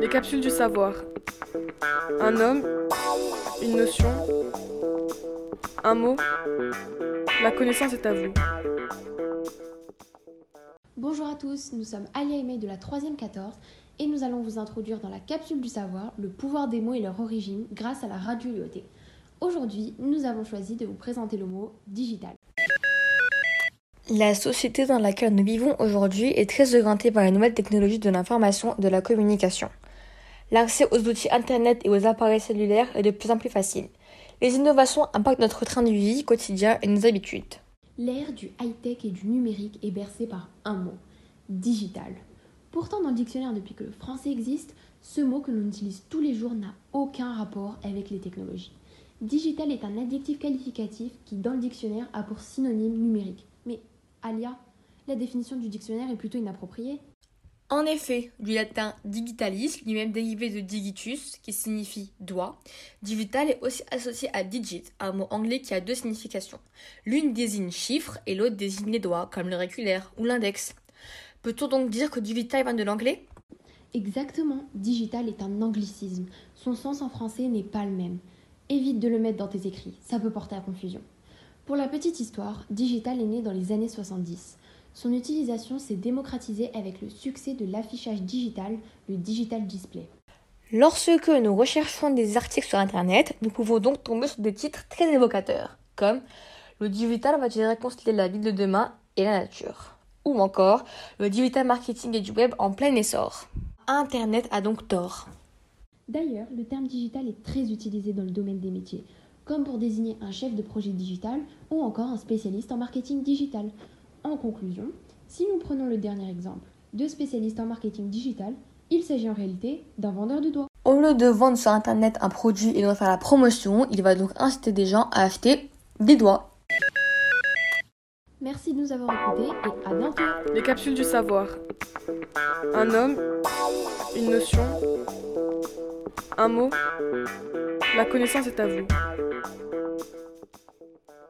Les capsules du savoir. Un homme, une notion, un mot. La connaissance est à vous. Bonjour à tous, nous sommes Alia et May de la 3e 14 et nous allons vous introduire dans la capsule du savoir le pouvoir des mots et leur origine grâce à la radio. Aujourd'hui, nous avons choisi de vous présenter le mot digital. La société dans laquelle nous vivons aujourd'hui est très orientée par les nouvelles technologies de l'information et de la communication. L'accès aux outils Internet et aux appareils cellulaires est de plus en plus facile. Les innovations impactent notre train de vie quotidien et nos habitudes. L'ère du high-tech et du numérique est bercée par un mot, digital. Pourtant, dans le dictionnaire, depuis que le français existe, ce mot que l'on utilise tous les jours n'a aucun rapport avec les technologies. Digital est un adjectif qualificatif qui, dans le dictionnaire, a pour synonyme numérique. Alia, la définition du dictionnaire est plutôt inappropriée. En effet, du latin digitalis, lui-même dérivé de digitus, qui signifie doigt, digital est aussi associé à digit, un mot anglais qui a deux significations. L'une désigne chiffre et l'autre désigne les doigts, comme l'auriculaire ou l'index. Peut-on donc dire que digital vient de l'anglais? Exactement, digital est un anglicisme. Son sens en français n'est pas le même. Évite de le mettre dans tes écrits, ça peut porter à confusion. Pour la petite histoire, digital est né dans les années 70. Son utilisation s'est démocratisée avec le succès de l'affichage digital, le digital display. Lorsque nous recherchons des articles sur Internet, nous pouvons donc tomber sur des titres très évocateurs, comme Le digital va-t-il réconcilier la ville de demain et la nature ou encore le digital marketing et du web en plein essor. Internet a donc tort. D'ailleurs, le terme digital est très utilisé dans le domaine des métiers, comme pour désigner un chef de projet digital ou encore un spécialiste en marketing digital. En conclusion, si nous prenons le dernier exemple de spécialiste en marketing digital, il s'agit en réalité d'un vendeur de doigts. Au lieu de vendre sur Internet un produit et de faire la promotion, il va donc inciter des gens à acheter des doigts. Merci de nous avoir écoutés et à bientôt. Les capsules du savoir. Un homme, une notion, un mot. La connaissance est à vous.